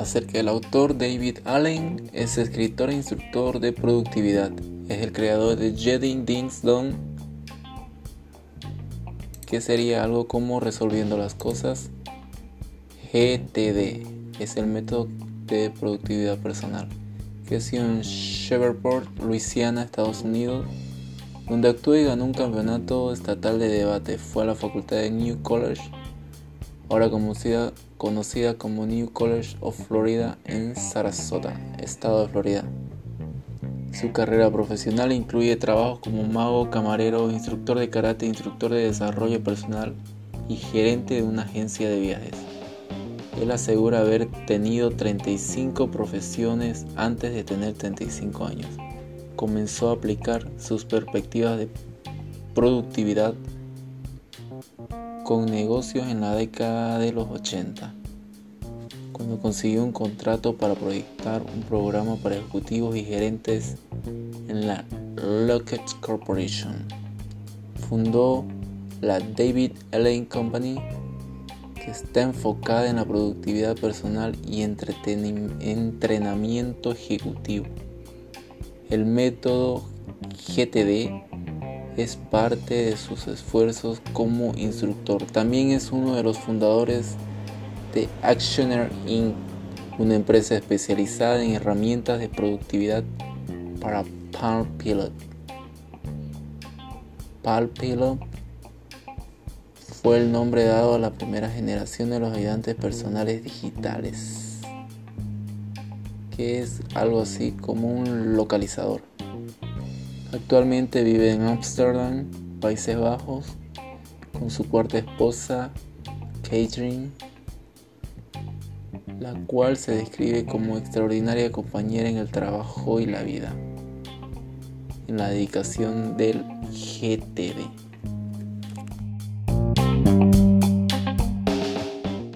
acerca del autor David Allen, es escritor e instructor de productividad. Es el creador de Jetting Things Done, que sería algo como resolviendo las cosas. GTD es el método de productividad personal, que en Shreveport, Louisiana, Estados Unidos, donde actuó y ganó un campeonato estatal de debate. Fue a la facultad de New College ahora conocida, conocida como New College of Florida en Sarasota, estado de Florida. Su carrera profesional incluye trabajos como mago, camarero, instructor de karate, instructor de desarrollo personal y gerente de una agencia de viajes. Él asegura haber tenido 35 profesiones antes de tener 35 años. Comenzó a aplicar sus perspectivas de productividad con negocios en la década de los 80, cuando consiguió un contrato para proyectar un programa para ejecutivos y gerentes en la Lockheed Corporation. Fundó la David Allen Company, que está enfocada en la productividad personal y entrenamiento ejecutivo. El método GTD es parte de sus esfuerzos como instructor. También es uno de los fundadores de Actioner Inc., una empresa especializada en herramientas de productividad para Palm Pilot. Palm Pilot fue el nombre dado a la primera generación de los ayudantes personales digitales, que es algo así como un localizador. Actualmente vive en Ámsterdam, Países Bajos, con su cuarta esposa, Catherine, la cual se describe como extraordinaria compañera en el trabajo y la vida, en la dedicación del GTD.